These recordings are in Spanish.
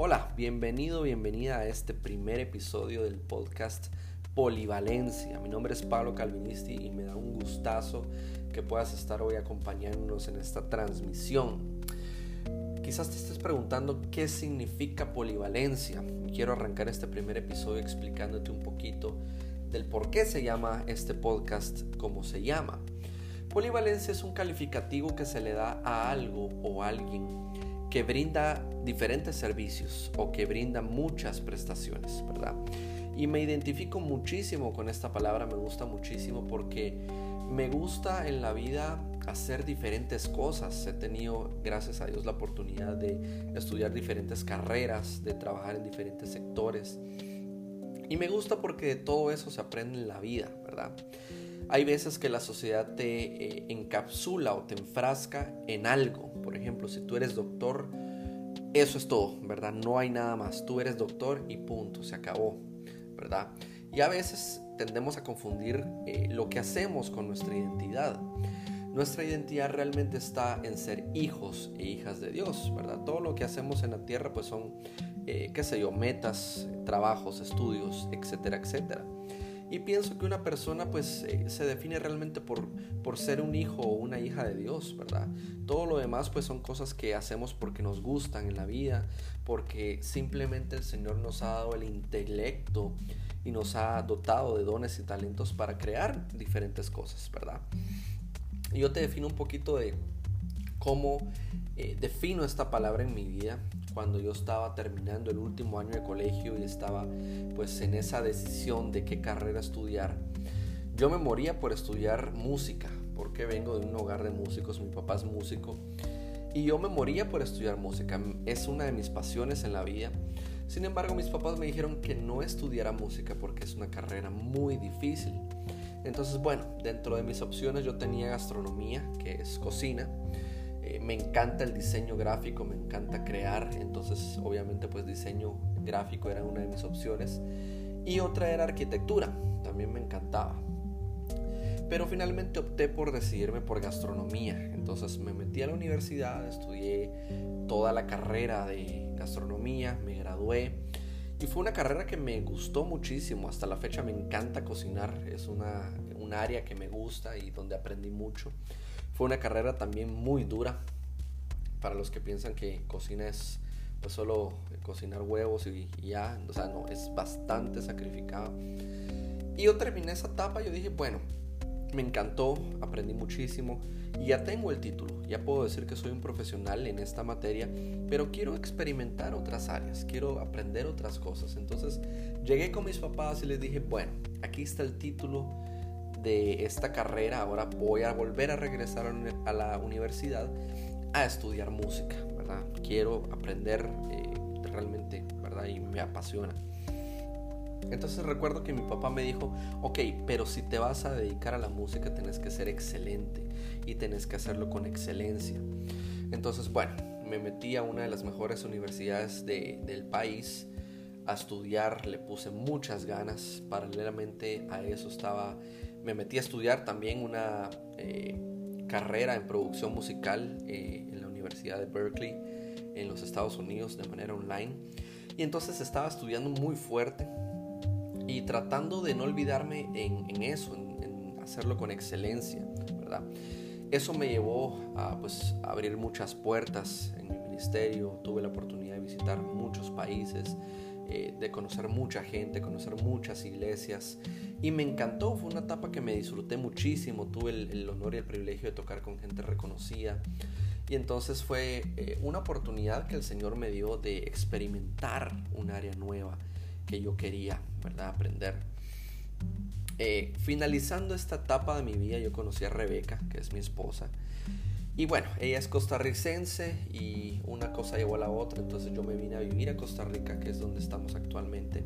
Hola, bienvenido, bienvenida a este primer episodio del podcast Polivalencia. Mi nombre es Pablo Calvinisti y me da un gustazo que puedas estar hoy acompañándonos en esta transmisión. Quizás te estés preguntando qué significa polivalencia. Quiero arrancar este primer episodio explicándote un poquito del por qué se llama este podcast como se llama. Polivalencia es un calificativo que se le da a algo o alguien que brinda diferentes servicios o que brinda muchas prestaciones, ¿verdad? Y me identifico muchísimo con esta palabra, me gusta muchísimo porque me gusta en la vida hacer diferentes cosas. He tenido, gracias a Dios, la oportunidad de estudiar diferentes carreras, de trabajar en diferentes sectores. Y me gusta porque de todo eso se aprende en la vida, ¿verdad? Hay veces que la sociedad te eh, encapsula o te enfrasca en algo. Por ejemplo, si tú eres doctor, eso es todo, ¿verdad? No hay nada más. Tú eres doctor y punto, se acabó, ¿verdad? Y a veces tendemos a confundir eh, lo que hacemos con nuestra identidad. Nuestra identidad realmente está en ser hijos e hijas de Dios, ¿verdad? Todo lo que hacemos en la tierra pues son, eh, qué sé yo, metas, trabajos, estudios, etcétera, etcétera. Y pienso que una persona pues eh, se define realmente por, por ser un hijo o una hija de Dios, ¿verdad? Todo lo demás pues son cosas que hacemos porque nos gustan en la vida, porque simplemente el Señor nos ha dado el intelecto y nos ha dotado de dones y talentos para crear diferentes cosas, ¿verdad? Yo te defino un poquito de cómo eh, defino esta palabra en mi vida cuando yo estaba terminando el último año de colegio y estaba pues en esa decisión de qué carrera estudiar. Yo me moría por estudiar música, porque vengo de un hogar de músicos, mi papá es músico, y yo me moría por estudiar música, es una de mis pasiones en la vida. Sin embargo, mis papás me dijeron que no estudiara música porque es una carrera muy difícil. Entonces, bueno, dentro de mis opciones yo tenía gastronomía, que es cocina, eh, me encanta el diseño gráfico, me encanta crear, entonces obviamente pues diseño gráfico era una de mis opciones. Y otra era arquitectura, también me encantaba. Pero finalmente opté por decidirme por gastronomía. Entonces me metí a la universidad, estudié toda la carrera de gastronomía, me gradué. Y fue una carrera que me gustó muchísimo. Hasta la fecha me encanta cocinar. Es una, un área que me gusta y donde aprendí mucho. Fue una carrera también muy dura para los que piensan que cocina es pues solo cocinar huevos y, ya, o sea, no, es bastante sacrificado. Y yo terminé esa etapa, yo dije, bueno, me encantó, aprendí muchísimo y ya tengo el título, ya puedo decir que soy un profesional en esta materia, pero quiero experimentar otras áreas, quiero aprender otras cosas. Entonces llegué con mis papás y les dije, bueno, aquí está el título, de esta carrera, ahora voy a volver a regresar a la universidad a estudiar música, ¿verdad? Quiero aprender eh, realmente, ¿verdad? Y me apasiona. Entonces recuerdo que mi papá me dijo, ok, pero si te vas a dedicar a la música tenés que ser excelente y tenés que hacerlo con excelencia. Entonces, bueno, me metí a una de las mejores universidades del país a estudiar, le puse muchas ganas, paralelamente a eso estaba me metí a estudiar también una eh, carrera en producción musical eh, en la Universidad de Berkeley en los Estados Unidos de manera online. Y entonces estaba estudiando muy fuerte y tratando de no olvidarme en, eso, en, hacerlo con excelencia, ¿verdad? Eso me llevó a pues, abrir muchas puertas en mi ministerio, tuve la oportunidad de visitar muchos países, eh, de conocer mucha gente, conocer muchas iglesias y me encantó, fue una etapa que me disfruté muchísimo, tuve el, honor y el privilegio de tocar con gente reconocida y entonces fue eh, una oportunidad que el Señor me dio de experimentar un área nueva que yo quería, ¿verdad? Aprender. Eh, finalizando esta etapa de mi vida, yo conocí a Rebeca, que es mi esposa, y bueno, ella es costarricense y una cosa llevó a la otra, entonces yo me vine a vivir a Costa Rica, que es donde estamos actualmente.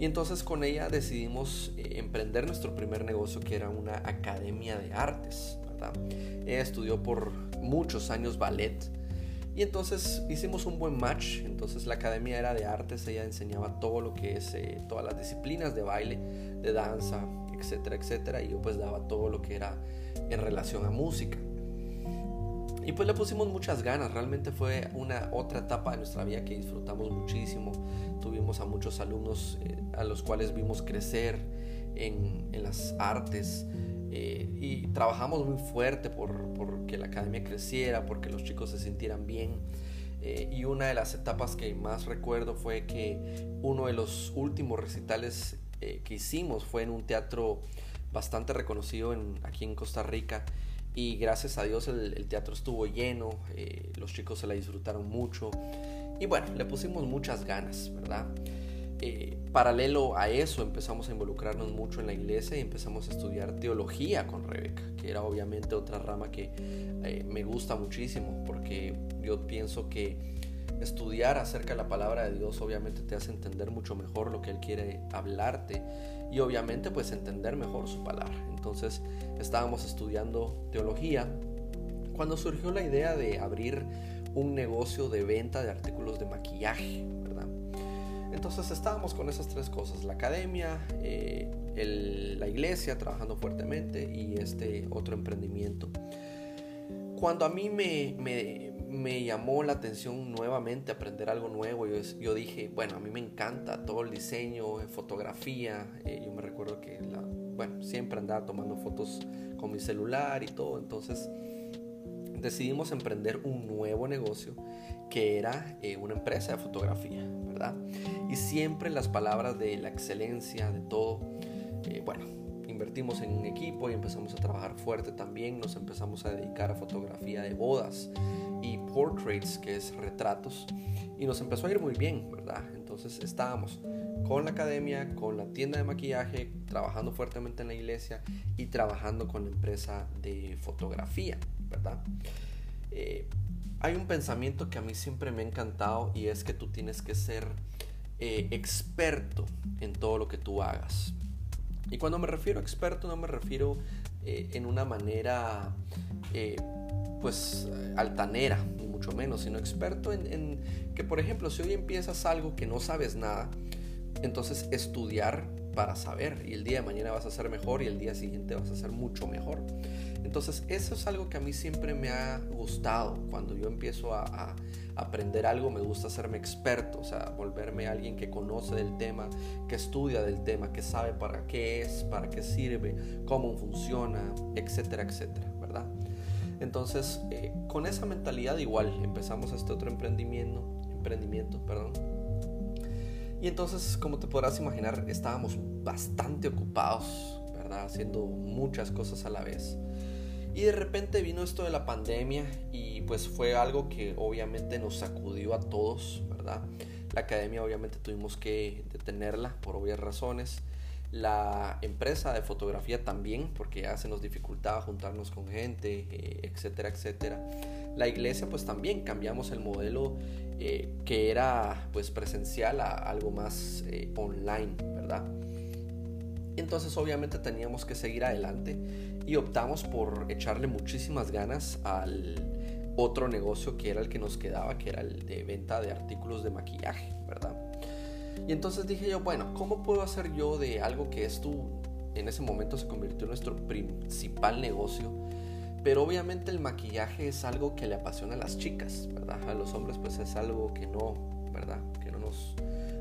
Y entonces con ella decidimos eh, emprender nuestro primer negocio, que era una academia de artes, ¿verdad? Ella estudió por muchos años ballet. Y entonces hicimos un buen match. Entonces la academia era de artes, ella enseñaba todo lo que es, eh, todas las disciplinas de baile, de danza, etcétera, etcétera. Y yo pues daba todo lo que era en relación a música. Y pues le pusimos muchas ganas, realmente fue una otra etapa de nuestra vida que disfrutamos muchísimo. Tuvimos a muchos alumnos eh, a los cuales vimos crecer en, en las artes eh, y trabajamos muy fuerte por, por, que la academia creciera, porque los chicos se sintieran bien. Eh, y una de las etapas que más recuerdo fue que uno de los últimos recitales que hicimos fue en un teatro bastante reconocido en, aquí en Costa Rica y gracias a Dios el, teatro estuvo lleno, eh, los chicos se la disfrutaron mucho y bueno, le pusimos muchas ganas, ¿verdad? Eh, paralelo a eso empezamos a involucrarnos mucho en la iglesia y empezamos a estudiar teología con Rebeca, que era obviamente otra rama que eh, me gusta muchísimo porque yo pienso que estudiar acerca de la palabra de Dios obviamente te hace entender mucho mejor lo que Él quiere hablarte y obviamente pues entender mejor su palabra. Entonces estábamos estudiando teología cuando surgió la idea de abrir un negocio de venta de artículos de maquillaje, ¿verdad? Entonces estábamos con esas tres cosas, la academia, eh, la iglesia trabajando fuertemente y este otro emprendimiento. Cuando a mí me, me me llamó la atención nuevamente aprender algo nuevo. Yo, yo dije, bueno, a mí me encanta todo el diseño, eh, fotografía. Eh, yo me recuerdo que, bueno, siempre andaba tomando fotos con mi celular y todo. Entonces decidimos emprender un nuevo negocio que era eh, una empresa de fotografía, ¿verdad? Y siempre las palabras de la excelencia, de todo. bueno, invertimos en un equipo y empezamos a trabajar fuerte también. Nos empezamos a dedicar a fotografía de bodas portraits, que es retratos, y nos empezó a ir muy bien, ¿verdad? Entonces estábamos con la academia, con la tienda de maquillaje, trabajando fuertemente en la iglesia y trabajando con la empresa de fotografía, ¿verdad? Eh, hay un pensamiento que a mí siempre me ha encantado y es que tú tienes que ser eh, experto en todo lo que tú hagas. Y cuando me refiero a experto no me refiero eh, en una manera pues altanera, mucho menos, sino experto en, que, por ejemplo, si hoy empiezas algo que no sabes nada, entonces estudiar para saber y el día de mañana vas a ser mejor y el día siguiente vas a ser mucho mejor. Entonces eso es algo que a mí siempre me ha gustado. Cuando yo empiezo a, a, aprender algo me gusta hacerme experto, o sea, volverme alguien que conoce del tema, que estudia del tema, que sabe para qué es, para qué sirve, cómo funciona, etcétera, etcétera. Entonces, eh, con esa mentalidad igual empezamos este otro emprendimiento, emprendimiento, perdón. Y entonces, como te podrás imaginar, estábamos bastante ocupados, ¿verdad? Haciendo muchas cosas a la vez. Y de repente vino esto de la pandemia y pues fue algo que obviamente nos sacudió a todos, ¿verdad? La academia obviamente tuvimos que detenerla por obvias razones la empresa de fotografía también, porque ya se nos dificultaba juntarnos con gente, eh, etcétera, etcétera. La iglesia pues también cambiamos el modelo eh, que era pues presencial a algo más eh, online, ¿verdad? Entonces obviamente teníamos que seguir adelante y optamos por echarle muchísimas ganas al otro negocio que era el que nos quedaba, que era el de venta de artículos de maquillaje, ¿verdad? Y entonces dije yo, bueno, ¿cómo puedo hacer yo de algo que es en ese momento se convirtió en nuestro principal negocio? Pero obviamente el maquillaje es algo que le apasiona a las chicas, ¿verdad? A los hombres pues es algo que no, ¿verdad? Que no nos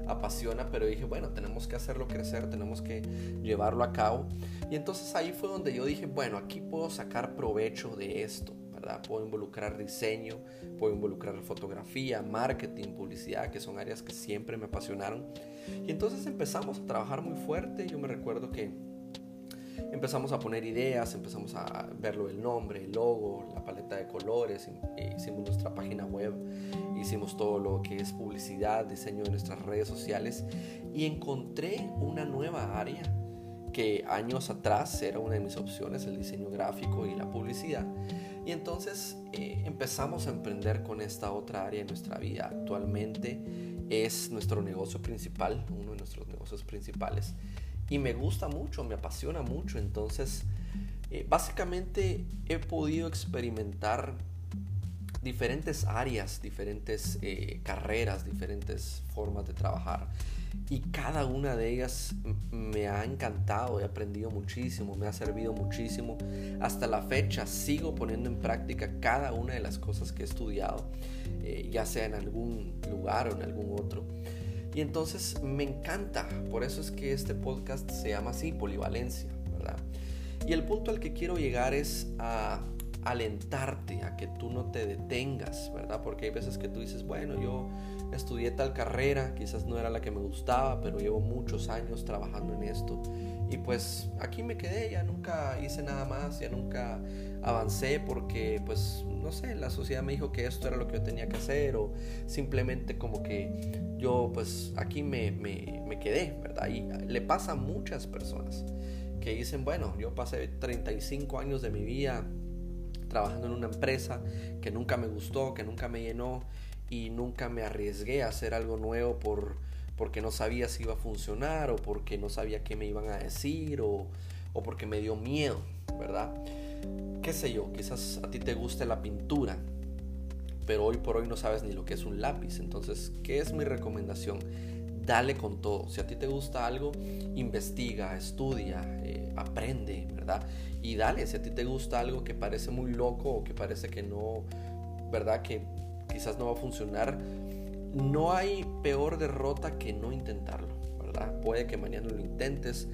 apasiona, pero dije, bueno, tenemos que hacerlo crecer, tenemos que llevarlo a cabo. Y entonces ahí fue donde yo dije, bueno, aquí puedo sacar provecho de esto. Puedo involucrar diseño, puedo involucrar fotografía, marketing, publicidad, que son áreas que siempre me apasionaron. Y entonces empezamos a trabajar muy fuerte. Yo me recuerdo que empezamos a poner ideas, empezamos a verlo el nombre, el logo, la paleta de colores, hicimos nuestra página web, hicimos todo lo que es publicidad, diseño de nuestras redes sociales y encontré una nueva área que años atrás era una de mis opciones, el diseño gráfico y la publicidad. Y entonces eh, empezamos a emprender con esta otra área de nuestra vida. Actualmente es nuestro negocio principal, uno de nuestros negocios principales. Y me gusta mucho, me apasiona mucho. Entonces, eh, básicamente he podido experimentar diferentes áreas, diferentes eh, carreras, diferentes formas de trabajar. Y cada una de ellas me ha encantado, he aprendido muchísimo, me ha servido muchísimo. Hasta la fecha sigo poniendo en práctica cada una de las cosas que he estudiado, eh, ya sea en algún lugar o en algún otro. Y entonces me encanta, por eso es que este podcast se llama así, Polivalencia, ¿verdad? Y el punto al que quiero llegar es a alentarte a que tú no te detengas, ¿verdad? Porque hay veces que tú dices, bueno, yo estudié tal carrera, quizás no era la que me gustaba, pero llevo muchos años trabajando en esto. Y pues aquí me quedé, ya nunca hice nada más, ya nunca avancé porque pues no sé, la sociedad me dijo que esto era lo que yo tenía que hacer o simplemente como que yo pues aquí me, me, me quedé, ¿verdad? Y le pasa a muchas personas que dicen, bueno, yo pasé 35 años de mi vida trabajando en una empresa que nunca me gustó, que nunca me llenó y nunca me arriesgué a hacer algo nuevo por, porque no sabía si iba a funcionar o porque no sabía qué me iban a decir o, o porque me dio miedo, ¿verdad? Qué sé yo, quizás a ti te guste la pintura, pero hoy por hoy no sabes ni lo que es un lápiz. Entonces, ¿qué es mi recomendación? Dale con todo. Si a ti te gusta algo, investiga, estudia, eh, aprende, ¿verdad? Y dale, si a ti te gusta algo que parece muy loco o que parece que no, ¿verdad? Que quizás no va a funcionar, no hay peor derrota que no intentarlo, ¿verdad? Puede que mañana lo intentes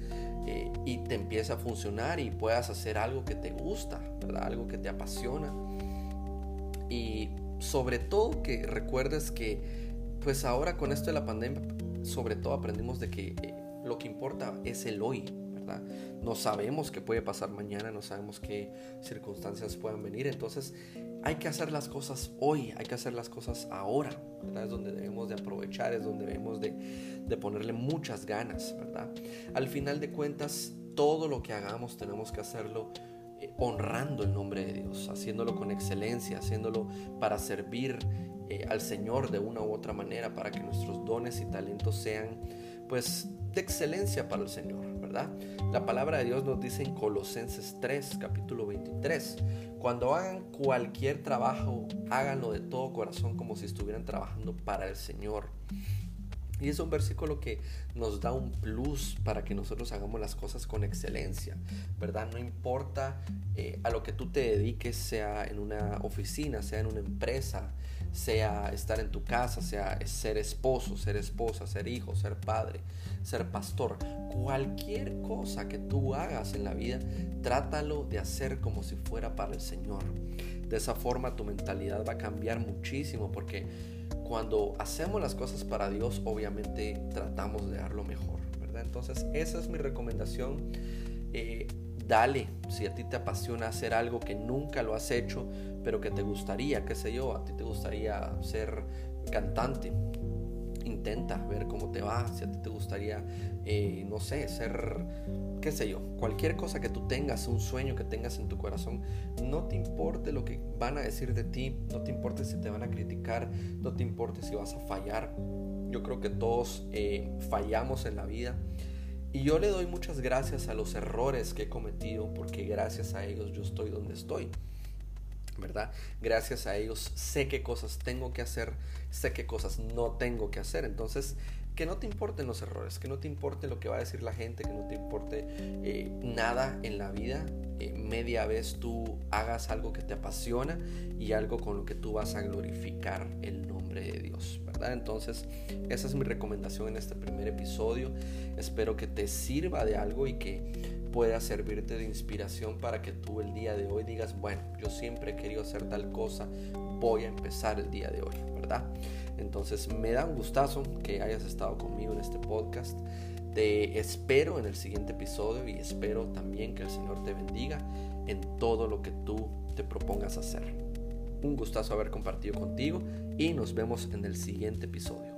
eh, y te empiece a funcionar y puedas hacer algo que te gusta, ¿verdad? Algo que te apasiona. Y sobre todo que recuerdes que, pues ahora con esto de la pandemia, sobre todo aprendimos de que eh, lo que importa es el hoy, No sabemos qué puede pasar mañana, no sabemos qué circunstancias puedan venir, entonces hay que hacer las cosas hoy, hay que hacer las cosas ahora. Es donde debemos de aprovechar, es donde debemos de, de ponerle muchas ganas, ¿verdad? Al final de cuentas, todo lo que hagamos tenemos que hacerlo eh, honrando el nombre de Dios, haciéndolo con excelencia, haciéndolo para servir eh, al Señor de una u otra manera, para que nuestros dones y talentos sean pues de excelencia para el Señor, La palabra de Dios nos dice en Colosenses 3, capítulo 23, cuando hagan cualquier trabajo, háganlo de todo corazón como si estuvieran trabajando para el Señor. Y es un versículo que nos da un plus para que nosotros hagamos las cosas con excelencia, ¿verdad? No importa eh, a lo que tú te dediques, sea en una oficina, sea en una empresa, sea estar en tu casa, sea ser esposo, ser esposa, ser hijo, ser padre, ser pastor, cualquier cosa que tú hagas en la vida, trátalo de hacer como si fuera para el Señor. De esa forma tu mentalidad va a cambiar muchísimo porque cuando hacemos las cosas para Dios, obviamente tratamos de dar lo mejor. Entonces esa es mi recomendación. Eh, dale, si a ti te apasiona hacer algo que nunca lo has hecho, pero que te gustaría, qué sé yo, a ti te gustaría ser cantante, intenta ver cómo te va, si a ti te gustaría, eh, no sé, ser, qué sé yo, cualquier cosa que tú tengas, un sueño que tengas en tu corazón, no te importe lo que van a decir de ti, no te importe si te van a criticar, no te importe si vas a fallar. Yo creo que todos eh, fallamos en la vida y yo le doy muchas gracias a los errores que he cometido porque gracias a ellos yo estoy donde estoy. ¿Verdad? Gracias a ellos sé qué cosas tengo que hacer, sé qué cosas no tengo que hacer. Entonces, que no te importen los errores, que no te importe lo que va a decir la gente, que no te importe eh, nada en la vida. Eh, media vez tú hagas algo que te apasiona y algo con lo que tú vas a glorificar el nombre de Dios, ¿verdad? Entonces, esa es mi recomendación en este primer episodio. Espero que te sirva de algo y que pueda servirte de inspiración para que tú el día de hoy digas, bueno, yo siempre he querido hacer tal cosa, voy a empezar el día de hoy, ¿verdad? Entonces me da un gustazo que hayas estado conmigo en este podcast. Te espero en el siguiente episodio y espero también que el Señor te bendiga en todo lo que tú te propongas hacer. Un gustazo haber compartido contigo y nos vemos en el siguiente episodio.